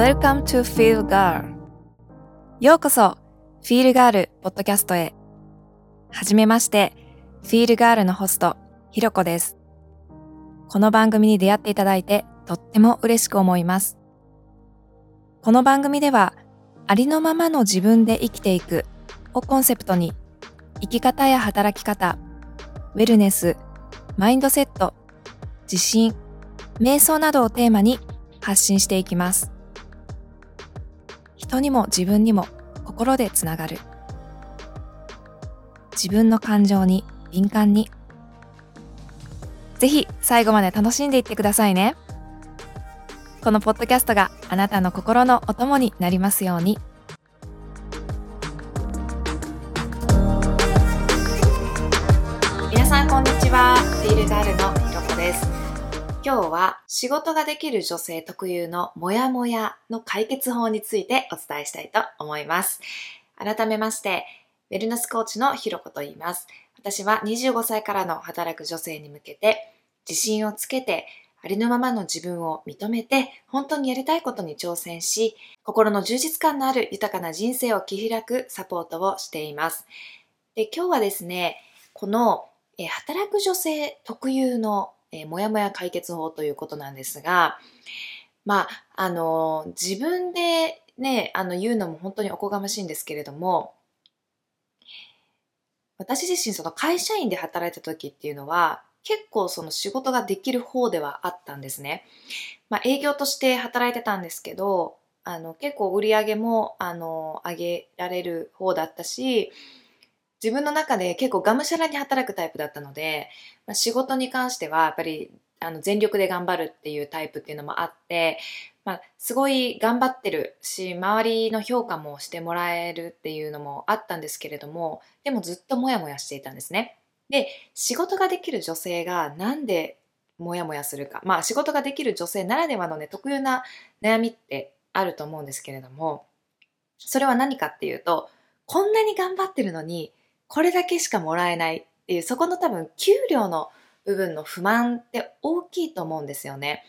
Welcome to Feel Girl. ようこそ Feel Girl ポッドキャストへ。はじめまして Feel Girl のホストひろこです。この番組に出会っていただいてとっても嬉しく思います。この番組ではありのままの自分で生きていくをコンセプトに生き方や働き方ウェルネスマインドセット自信瞑想などをテーマに発信していきます。人にも自分にも心でつながる。自分の感情に敏感に。ぜひ最後まで楽しんでいってくださいね。このポッドキャストがあなたの心のお供になりますように。皆さんこんにちは。フィールガールのひろこです。今日は仕事ができる女性特有のモヤモヤの解決法についてお伝えしたいと思います。改めまして、ウェルネスコーチのひろこと言います。私は25歳からの働く女性に向けて自信をつけてありのままの自分を認めて本当にやりたいことに挑戦し心の充実感のある豊かな人生を切り開くサポートをしています。で今日はですね、この働く女性特有のえー、もやもや解決法ということなんですが、まあ、あの、自分でね、あの、言うのも本当におこがましいんですけれども、私自身その会社員で働いた時っていうのは、結構その仕事ができる方ではあったんですね。まあ、営業として働いてたんですけど、あの、結構売り上げも、あの、上げられる方だったし、自分の中で結構がむしゃらに働くタイプだったので、まあ、仕事に関してはやっぱりあの全力で頑張るっていうタイプっていうのもあって、まあ、すごい頑張ってるし周りの評価もしてもらえるっていうのもあったんですけれどもでもずっとモヤモヤしていたんですね。で仕事ができる女性がなんでモヤモヤするかまあ仕事ができる女性ならではのね特有な悩みってあると思うんですけれどもそれは何かっていうとこんなに頑張ってるのにこれだけしかもらえないっていう、そこの多分給料の部分の不満って大きいと思うんですよね。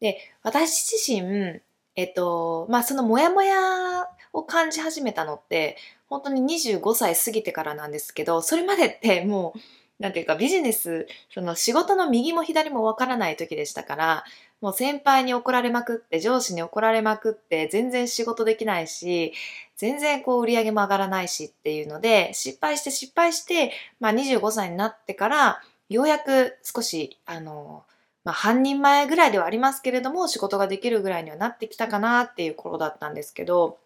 で、私自身、えっと、まあそのモヤモヤを感じ始めたのって、本当に25歳過ぎてからなんですけど、それまでってもう、なんていうかビジネス、その仕事の右も左もわからない時でしたから、もう先輩に怒られまくって、上司に怒られまくって、全然仕事できないし、全然こう売り上げも上がらないしっていうので、失敗して失敗して、まあ25歳になってから、ようやく少し、あの、まあ半人前ぐらいではありますけれども、仕事ができるぐらいにはなってきたかなっていう頃だったんですけど、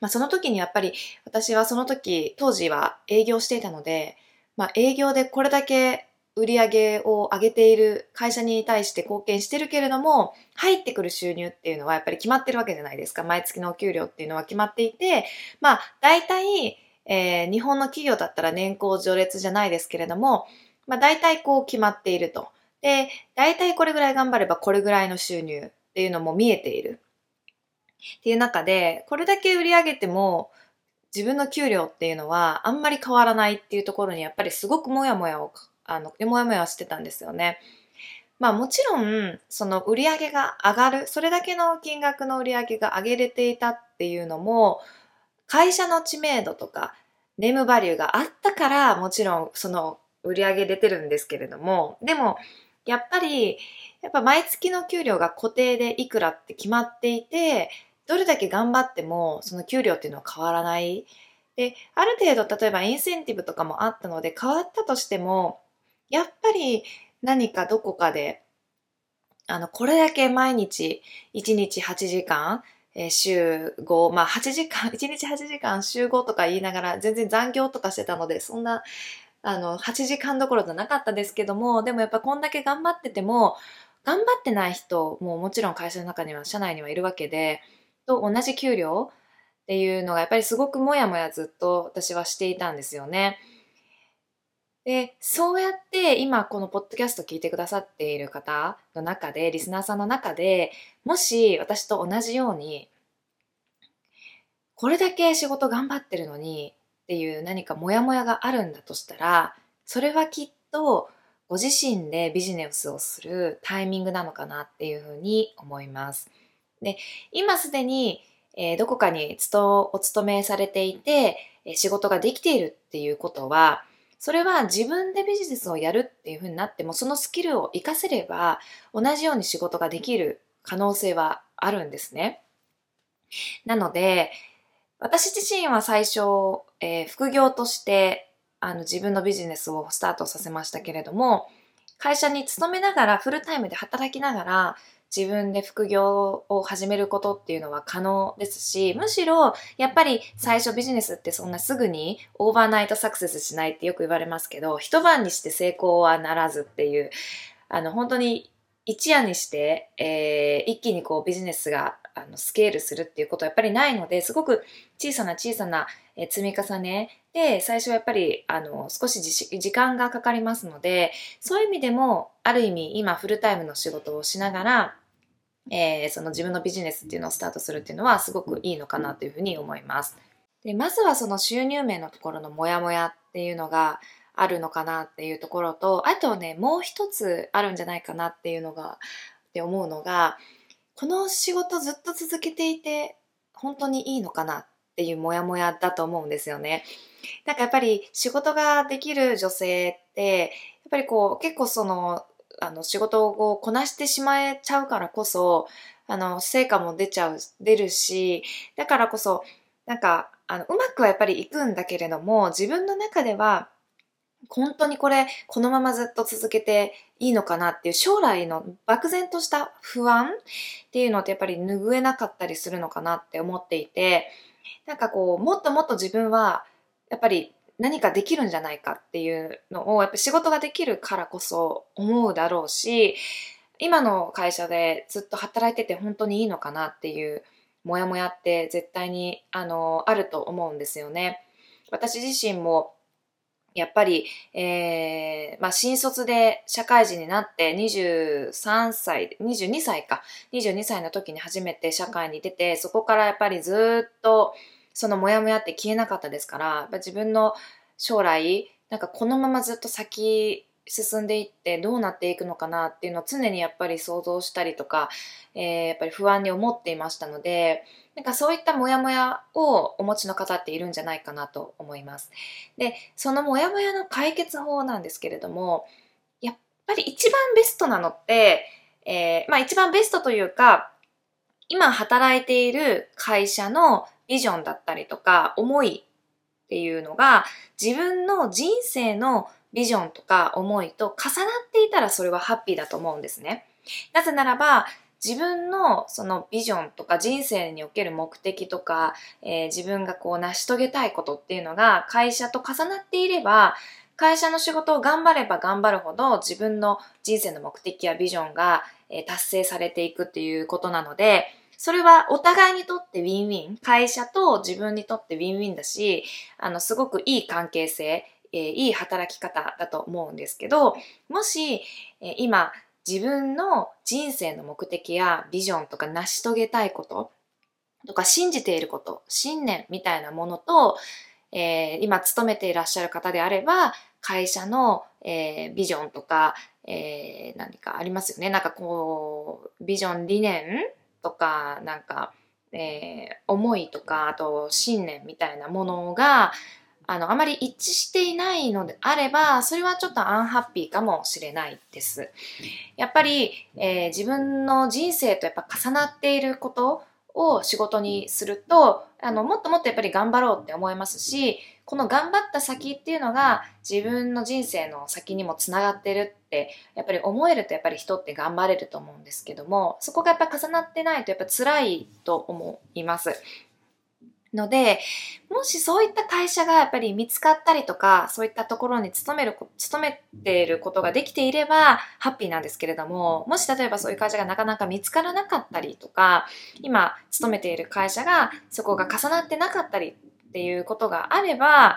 まあその時にやっぱり私はその時、当時は営業していたので、まあ営業でこれだけ売り上げを上げている会社に対して貢献してるけれども、入ってくる収入っていうのはやっぱり決まってるわけじゃないですか。毎月のお給料っていうのは決まっていて、まあ、大体、えー、日本の企業だったら年功序列じゃないですけれども、まあ、大体こう決まっていると。で、大体これぐらい頑張ればこれぐらいの収入っていうのも見えている。っていう中で、これだけ売り上げても、自分の給料っていうのはあんまり変わらないっていうところにやっぱりすごくモヤモヤをあの、もやもやしてたんですよね。まあもちろん、その売り上げが上がる、それだけの金額の売り上げが上げれていたっていうのも、会社の知名度とか、ネームバリューがあったから、もちろんその売り上げ出てるんですけれども、でも、やっぱり、やっぱ毎月の給料が固定でいくらって決まっていて、どれだけ頑張っても、その給料っていうのは変わらない。で、ある程度、例えばインセンティブとかもあったので、変わったとしても、やっぱり何かどこかで、あの、これだけ毎日1日8時間、えー、週5、まあ8時間、1日8時間週5とか言いながら全然残業とかしてたので、そんな、あの、8時間どころじゃなかったですけども、でもやっぱこんだけ頑張ってても、頑張ってない人ももちろん会社の中には、社内にはいるわけで、と同じ給料っていうのがやっぱりすごくもやもやずっと私はしていたんですよね。で、そうやって今このポッドキャスト聞いてくださっている方の中で、リスナーさんの中で、もし私と同じように、これだけ仕事頑張ってるのにっていう何かモヤモヤがあるんだとしたら、それはきっとご自身でビジネスをするタイミングなのかなっていうふうに思います。で、今すでに、え、どこかにお勤めされていて、仕事ができているっていうことは、それは自分でビジネスをやるっていうふうになっても、そのスキルを活かせれば、同じように仕事ができる可能性はあるんですね。なので、私自身は最初、えー、副業としてあの自分のビジネスをスタートさせましたけれども、会社に勤めながら、フルタイムで働きながら、自分で副業を始めることっていうのは可能ですし、むしろ、やっぱり最初ビジネスってそんなすぐにオーバーナイトサクセスしないってよく言われますけど、一晩にして成功はならずっていう、あの、本当に一夜にして、えー、一気にこうビジネスがあのスケールするっていうことはやっぱりないので、すごく小さな小さな積み重ねで、最初はやっぱりあの少し時間がかかりますので、そういう意味でも、ある意味今フルタイムの仕事をしながら、えー、その自分のビジネスっていうのをスタートするっていうのはすごくいいのかなというふうに思います。でまずはその収入面のところのモヤモヤっていうのが、あるのかなっていうところと、あとね、もう一つあるんじゃないかなっていうのが、って思うのが、この仕事ずっと続けていて、本当にいいのかなっていうモヤモヤだと思うんですよね。なんかやっぱり仕事ができる女性って、やっぱりこう結構その、あの仕事をこなしてしまえちゃうからこそ、あの成果も出ちゃう、出るし、だからこそ、なんかあのうまくはやっぱりいくんだけれども、自分の中では本当にこれ、このままずっと続けていいのかなっていう将来の漠然とした不安っていうのってやっぱり拭えなかったりするのかなって思っていて、なんかこう、もっともっと自分は、やっぱり何かできるんじゃないかっていうのを、やっぱ仕事ができるからこそ思うだろうし、今の会社でずっと働いてて本当にいいのかなっていうモヤモヤって絶対にあのあると思うんですよね。私自身もやっぱり、えー、まあ、新卒で社会人になって23歳、22歳か、22歳の時に初めて社会に出て、そこからやっぱりずっとそのモヤモヤって消えなかったですから、自分の将来、なんかこのままずっと先進んでいってどうなっていくのかなっていうのを常にやっぱり想像したりとか、えー、やっぱり不安に思っていましたので、なんかそういったモヤモヤをお持ちの方っているんじゃないかなと思います。で、そのモヤモヤの解決法なんですけれども、やっぱり一番ベストなのって、えー、まあ一番ベストというか、今働いている会社のビジョンだったりとか思いっていうのが自分の人生のビジョンとか思いと重なっていたらそれはハッピーだと思うんですね。なぜならば自分のそのビジョンとか人生における目的とか、えー、自分がこう成し遂げたいことっていうのが会社と重なっていれば会社の仕事を頑張れば頑張るほど自分の人生の目的やビジョンが、え、達成されていくっていうことなのでそれはお互いにとってウィンウィン会社と自分にとってウィンウィンだしあのすごくいい関係性えー、いい働き方だと思うんですけど、もし、えー、今自分の人生の目的やビジョンとか成し遂げたいこととか信じていること、信念みたいなものと、えー、今勤めていらっしゃる方であれば、会社の、えー、ビジョンとか、えー、何かありますよね。なんかこう、ビジョン理念とか、なんか、えー、思いとか、あと信念みたいなものが、あの、あまり一致していないのであれば、それはちょっとアンハッピーかもしれないです。やっぱり、えー、自分の人生とやっぱ重なっていることを仕事にすると、あの、もっともっとやっぱり頑張ろうって思いますし、この頑張った先っていうのが自分の人生の先にもつながってるって、やっぱり思えるとやっぱり人って頑張れると思うんですけども、そこがやっぱ重なってないとやっぱ辛いと思います。ので、もしそういった会社がやっぱり見つかったりとか、そういったところに勤める、勤めていることができていれば、ハッピーなんですけれども、もし例えばそういう会社がなかなか見つからなかったりとか、今勤めている会社がそこが重なってなかったりっていうことがあれば、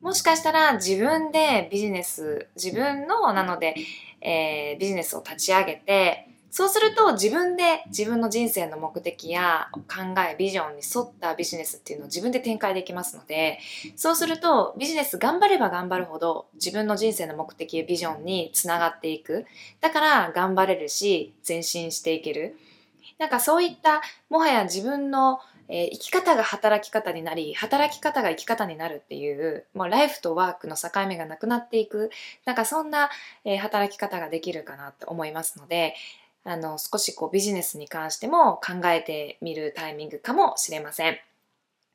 もしかしたら自分でビジネス、自分の、なので、えー、ビジネスを立ち上げて、そうすると自分で自分の人生の目的や考え、ビジョンに沿ったビジネスっていうのを自分で展開できますので、そうするとビジネス頑張れば頑張るほど自分の人生の目的やビジョンにつながっていく。だから頑張れるし、前進していける。なんかそういったもはや自分の、生き方が働き方になり働き方が生き方になるっていうもうライフとワークの境目がなくなっていくなんかそんな、働き方ができるかなと思いますのであの少しこうビジネスに関しても考えてみるタイミングかもしれません。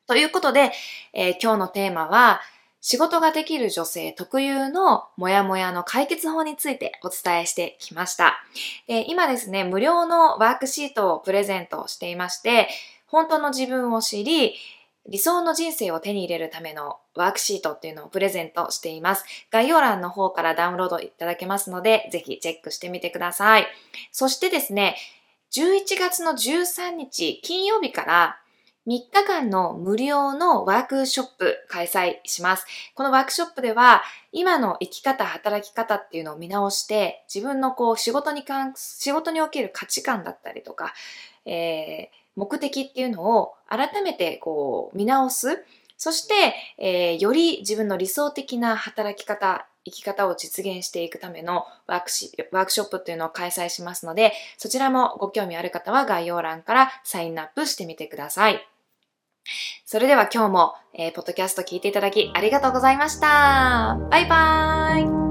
ということで、えー、今日のテーマは仕事ができる女性特有のモヤモヤの解決法についてお伝えしてきました。今ですね、無料のワークシートをプレゼントしていまして、本当の自分を知り、理想の人生を手に入れるためのワークシートっていうのをプレゼントしています。概要欄の方からダウンロードいただけますので、ぜひチェックしてみてください。そしてですね、11月の13日金曜日から3日間の無料のワークショップ開催します。このワークショップでは、今の生き方、働き方っていうのを見直して、自分のこう仕事に関、仕事における価値観だったりとか、えー、目的っていうのを改めてこう見直す。そして、えー、より自分の理想的な働き方、生き方を実現していくためのワークシワークショップっていうのを開催しますので、そちらもご興味ある方は概要欄からサインアップしてみてください。それでは今日も、えー、ポッドキャスト聞いていただきありがとうございました。バイバーイ